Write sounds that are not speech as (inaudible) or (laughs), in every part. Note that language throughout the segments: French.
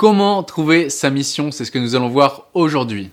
Comment trouver sa mission C'est ce que nous allons voir aujourd'hui.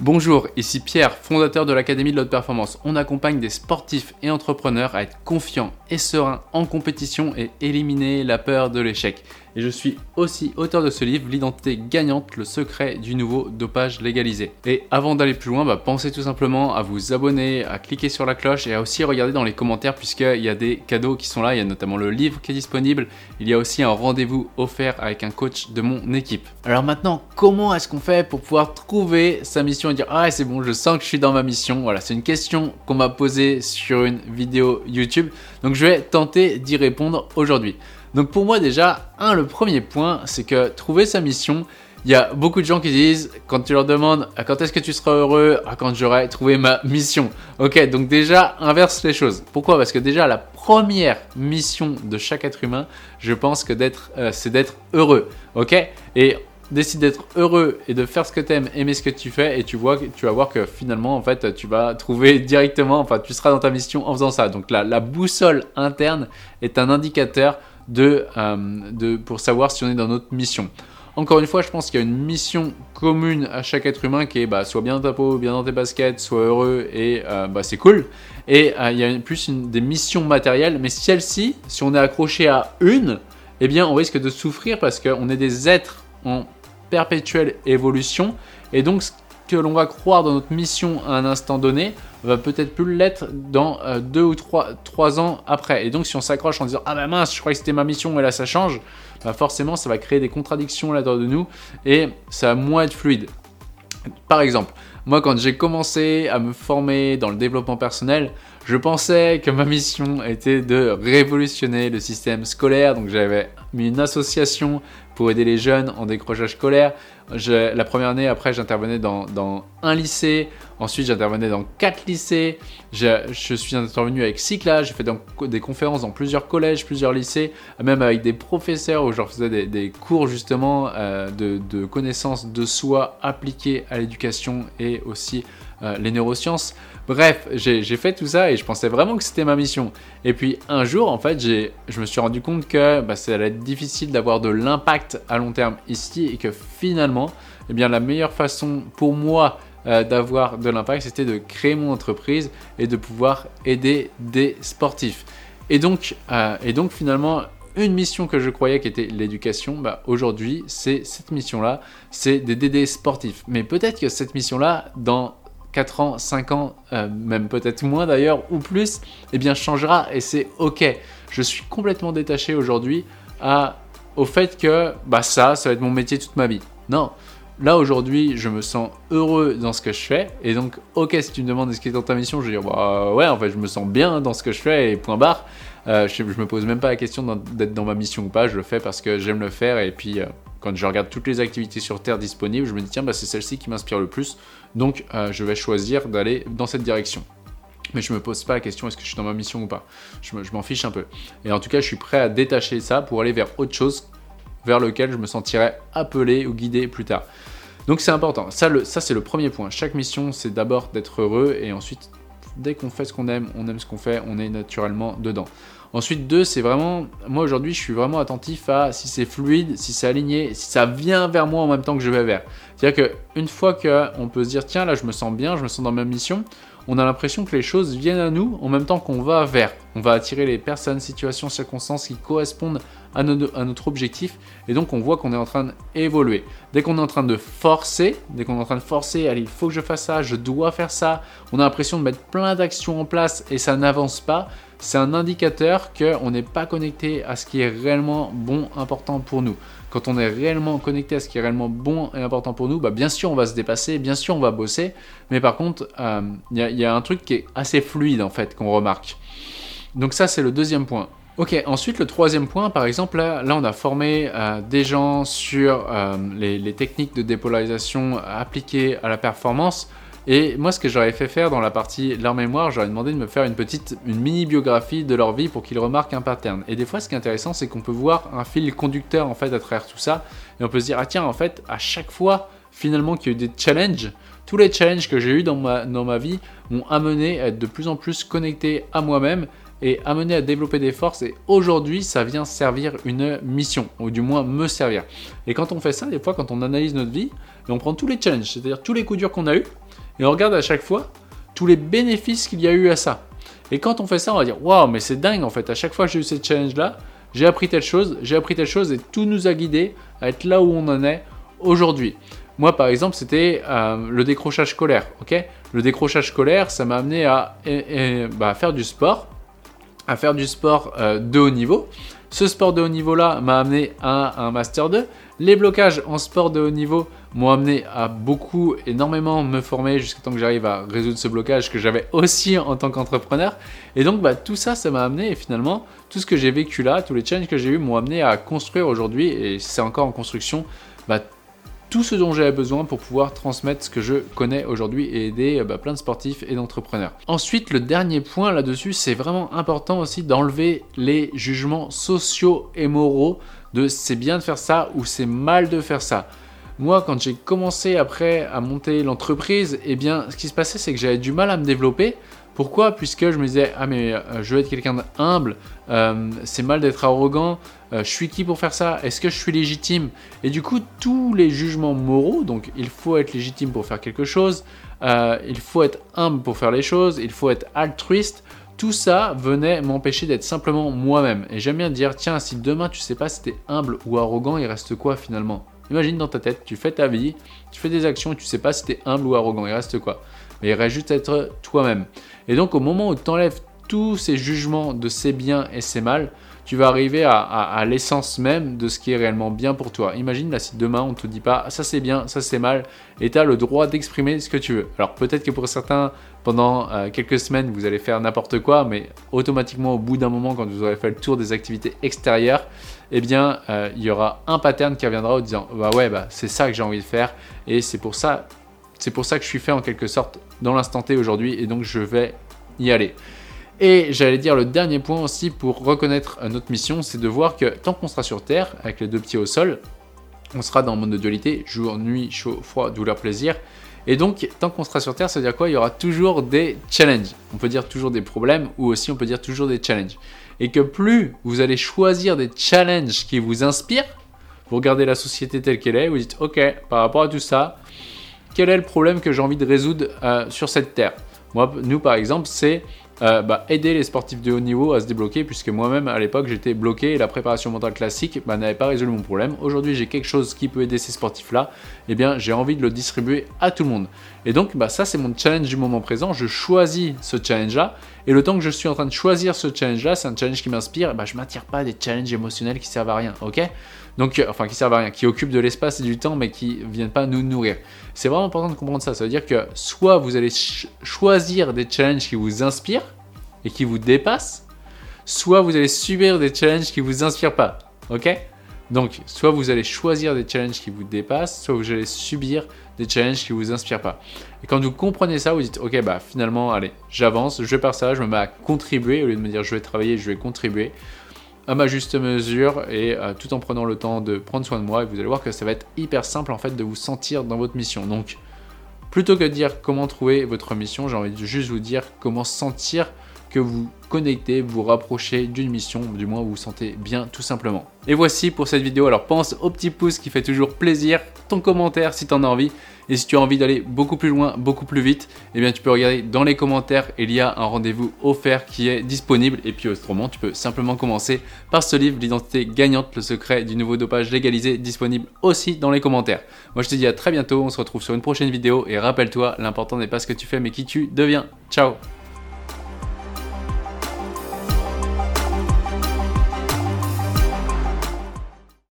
Bonjour, ici Pierre, fondateur de l'Académie de l'Haute Performance. On accompagne des sportifs et entrepreneurs à être confiants et sereins en compétition et éliminer la peur de l'échec et je suis aussi auteur de ce livre, L'identité gagnante, le secret du nouveau dopage légalisé. Et avant d'aller plus loin, bah, pensez tout simplement à vous abonner, à cliquer sur la cloche et à aussi regarder dans les commentaires puisqu'il y a des cadeaux qui sont là, il y a notamment le livre qui est disponible, il y a aussi un rendez-vous offert avec un coach de mon équipe. Alors maintenant, comment est-ce qu'on fait pour pouvoir trouver sa mission et dire ah c'est bon, je sens que je suis dans ma mission Voilà, c'est une question qu'on m'a posée sur une vidéo YouTube, donc je vais tenter d'y répondre aujourd'hui. Donc pour moi déjà, un, le premier point, c'est que trouver sa mission, il y a beaucoup de gens qui disent, quand tu leur demandes ah, quand est-ce que tu seras heureux, ah, quand j'aurai trouvé ma mission. Ok, donc déjà, inverse les choses. Pourquoi? Parce que déjà, la première mission de chaque être humain, je pense que d'être, euh, c'est d'être heureux. Ok? Et décide d'être heureux et de faire ce que tu aimes, aimer ce que tu fais, et tu, vois, tu vas voir que finalement, en fait, tu vas trouver (laughs) directement, enfin, tu seras dans ta mission en faisant ça. Donc la, la boussole interne est un indicateur de, euh, de, pour savoir si on est dans notre mission. Encore une fois, je pense qu'il y a une mission commune à chaque être humain qui est bah, soit bien dans ta peau, bien dans tes baskets, soit heureux et euh, bah, c'est cool. Et euh, il y a plus des missions matérielles, mais celle-ci, si on est accroché à une, eh bien on risque de souffrir parce qu'on est des êtres en perpétuelle évolution et donc que l'on va croire dans notre mission à un instant donné va peut-être plus l'être dans euh, deux ou trois, trois, ans après. Et donc si on s'accroche en disant ah ben mince, je croyais que c'était ma mission et là ça change, bah forcément ça va créer des contradictions là-dedans de nous et ça va moins être fluide. Par exemple, moi quand j'ai commencé à me former dans le développement personnel, je pensais que ma mission était de révolutionner le système scolaire, donc j'avais mis une association pour aider les jeunes en décrochage scolaire. la première année, après, j'intervenais dans, un lycée. Ensuite, j'intervenais dans quatre lycées. Je, suis intervenu avec Cycla. J'ai fait des conférences dans plusieurs collèges, plusieurs lycées, même avec des professeurs où je faisais des, cours justement euh, de, connaissances de soi appliquées à l'éducation et aussi euh, les neurosciences. Bref, j'ai fait tout ça et je pensais vraiment que c'était ma mission. Et puis un jour, en fait, je me suis rendu compte que bah, ça allait être difficile d'avoir de l'impact à long terme ici et que finalement, eh bien, la meilleure façon pour moi euh, d'avoir de l'impact, c'était de créer mon entreprise et de pouvoir aider des sportifs. Et donc, euh, et donc finalement, une mission que je croyais qui était l'éducation, bah, aujourd'hui, c'est cette mission-là, c'est d'aider des sportifs. Mais peut-être que cette mission-là, dans 4 ans, 5 ans, euh, même peut-être moins d'ailleurs, ou plus, eh bien changera et c'est ok. Je suis complètement détaché aujourd'hui au fait que bah ça, ça va être mon métier toute ma vie. Non, là aujourd'hui, je me sens heureux dans ce que je fais et donc ok, si tu me demandes ce qui est dans ta mission, je vais dire bah ouais, en fait, je me sens bien dans ce que je fais et point barre. Euh, je, je, me pose même pas la question d'être dans ma mission ou pas, je le fais parce que j'aime le faire et puis euh, quand je regarde toutes les activités sur Terre disponibles, je me dis tiens, bah, c'est celle-ci qui m'inspire le plus, donc euh, je vais choisir d'aller dans cette direction. Mais je me pose pas la question est-ce que je suis dans ma mission ou pas. Je m'en fiche un peu. Et en tout cas, je suis prêt à détacher ça pour aller vers autre chose vers lequel je me sentirais appelé ou guidé plus tard. Donc c'est important. Ça, c'est le premier point. Chaque mission, c'est d'abord d'être heureux et ensuite, dès qu'on fait ce qu'on aime, on aime ce qu'on fait, on est naturellement dedans. Ensuite, deux, c'est vraiment, moi aujourd'hui, je suis vraiment attentif à si c'est fluide, si c'est aligné, si ça vient vers moi en même temps que je vais vers. C'est-à-dire qu'une fois qu'on peut se dire, tiens, là, je me sens bien, je me sens dans ma mission, on a l'impression que les choses viennent à nous en même temps qu'on va vers. On va attirer les personnes, situations, circonstances qui correspondent à, notre objectif et donc on voit qu'on est en train d'évoluer. Dès qu'on est en train de forcer, dès qu'on est en train de forcer, allez, il faut que je fasse ça, je dois faire ça, on a l'impression de mettre plein d'actions en place et ça n'avance pas, c'est un indicateur qu'on n'est pas connecté à ce qui est réellement bon, important pour nous. Quand on est réellement connecté à ce qui est réellement bon et important pour nous, bah bien sûr on va se dépasser, bien sûr on va bosser, mais par contre euh, il y, a un truc qui est assez fluide en fait qu'on remarque. Donc ça c'est le deuxième point. Ok, ensuite le troisième point, par exemple, là, là on a formé euh, des gens sur euh, les, les, techniques de dépolarisation appliquées à la performance. Et moi, ce que j'aurais fait faire dans la partie leur mémoire, j'aurais demandé de me faire une petite, une mini biographie de leur vie pour qu'ils remarquent un pattern. Et des fois, ce qui est intéressant, c'est qu'on peut voir un fil conducteur en fait à travers tout ça, et on peut se dire ah tiens, en fait, à chaque fois finalement qu'il y a eu des challenges, tous les challenges que j'ai eu dans ma, vie m'ont amené à être de plus en plus connecté à moi-même et amené à développer des forces et aujourd'hui ça vient servir une mission ou du moins me servir. Et quand on fait ça, des fois quand on analyse notre vie, on prend tous les challenges, c'est-à-dire tous les coups durs qu'on a eu et on regarde à chaque fois tous les bénéfices qu'il y a eu à ça. Et quand on fait ça, on va dire waouh, mais c'est dingue en fait, à chaque fois que j'ai eu ces challenges là, j'ai appris telle chose, j'ai appris telle chose et tout nous a guidés à être là où on en est aujourd'hui. Moi, par exemple, c'était euh, le décrochage scolaire. Le décrochage scolaire, ça m'a amené à, bah, faire du sport, à faire du sport euh, de haut niveau. Ce sport de haut niveau-là m'a amené à un master 2. Les blocages en sport de haut niveau m'ont amené à beaucoup, énormément me former jusqu'à temps que j'arrive à résoudre ce blocage que j'avais aussi en tant qu'entrepreneur. Et donc, bah, tout ça, ça m'a amené, et finalement, tout ce que j'ai vécu là, tous les challenges que j'ai eu m'ont amené à construire aujourd'hui, et c'est encore en construction, bah, tout ce dont j'avais besoin pour pouvoir transmettre ce que je connais aujourd'hui et aider euh, bah, plein de sportifs et d'entrepreneurs. Ensuite, le dernier point là-dessus, c'est vraiment important aussi d'enlever les jugements sociaux et moraux de c'est bien de faire ça ou c'est mal de faire ça. Moi, quand j'ai commencé après à monter l'entreprise, eh bien, ce qui se passait, c'est que j'avais du mal à me développer. Pourquoi? Puisque je me disais, ah mais euh, je veux être quelqu'un d'humble, euh, c'est mal d'être arrogant, euh, je suis qui pour faire ça? Est-ce que je suis légitime Et du coup, tous les jugements moraux, donc il faut être légitime pour faire quelque chose, il faut être humble pour faire les choses, il faut être altruiste, tout ça venait m'empêcher d'être simplement moi-même. Et j'aime bien dire, tiens, si demain tu sais pas si t'es humble ou arrogant, il reste quoi finalement? Imagine dans ta tête, tu fais ta vie, tu fais des actions tu sais pas si t'es humble ou arrogant, il reste quoi Mais il reste juste être toi-même. Et donc au moment où tu enlèves tous ces jugements de c'est bien et c'est mal, tu vas arriver à, l'essence même de ce qui est réellement bien pour toi. Imagine là si demain on te dit pas ça c'est bien, ça c'est mal, et tu as le droit d'exprimer ce que tu veux. Alors peut-être que pour certains, pendant euh, quelques semaines, vous allez faire n'importe quoi, mais automatiquement au bout d'un moment, quand vous aurez fait le tour des activités extérieures, eh bien euh, il y aura un pattern qui reviendra en disant bah ouais bah c'est ça que j'ai envie de faire, et c'est pour ça, c'est pour ça que je suis fait en quelque sorte dans l'instant T aujourd'hui et donc je vais y aller. Et j'allais dire le dernier point aussi pour reconnaître notre mission, c'est de voir que tant qu'on sera sur Terre, avec les deux pieds au sol, on sera dans le monde de dualité, jour, nuit, chaud, froid, douleur, plaisir. Et donc, tant qu'on sera sur Terre, ça veut dire quoi? Il y aura toujours des challenges. On peut dire toujours des problèmes ou aussi on peut dire toujours des challenges. Et que plus vous allez choisir des challenges qui vous inspirent, vous regardez la société telle qu'elle est, vous dites, ok, par rapport à tout ça, quel est le problème que j'ai envie de résoudre euh, sur cette terre? Moi, nous par exemple, c'est euh, bah, aider les sportifs de haut niveau à se débloquer, puisque moi-même à l'époque j'étais bloqué et la préparation mentale classique bah, n'avait pas résolu mon problème. Aujourd'hui j'ai quelque chose qui peut aider ces sportifs-là, et eh bien j'ai envie de le distribuer à tout le monde. Et donc bah, ça c'est mon challenge du moment présent, je choisis ce challenge-là, et le temps que je suis en train de choisir ce challenge-là, c'est un challenge qui m'inspire, bah, je m'attire pas des challenges émotionnels qui servent à rien, ok? Donc, euh, enfin, qui servent à rien, qui occupent de l'espace et du temps, mais qui viennent pas nous nourrir. C'est vraiment important de comprendre ça. Ça veut dire que soit vous allez choisir des challenges qui vous inspirent et qui vous dépassent, soit vous allez subir des challenges qui vous inspirent pas. Ok? Donc, soit vous allez choisir des challenges qui vous dépassent, soit vous allez subir des challenges qui vous inspirent pas. Et quand vous comprenez ça, vous dites, ok, bah finalement, allez, j'avance, je vais ça, je me mets à contribuer au lieu de me dire, je vais travailler, je vais contribuer à ma juste mesure et euh, tout en prenant le temps de prendre soin de moi. Et vous allez voir que ça va être hyper simple en fait de vous sentir dans votre mission. Donc, plutôt que de dire comment trouver votre mission, j'ai envie de juste vous dire comment sentir que vous connectez, vous rapprochez d'une mission, du moins vous vous sentez bien tout simplement. Et voici pour cette vidéo, alors pense au petit pouce qui fait toujours plaisir, ton commentaire si tu en as envie, et si tu as envie d'aller beaucoup plus loin, beaucoup plus vite, eh bien tu peux regarder dans les commentaires, il y a un rendez-vous offert qui est disponible, et puis autrement tu peux simplement commencer par ce livre, l'identité gagnante, le secret du nouveau dopage légalisé, disponible aussi dans les commentaires. Moi je te dis à très bientôt, on se retrouve sur une prochaine vidéo, et rappelle-toi, l'important n'est pas ce que tu fais mais qui tu deviens. Ciao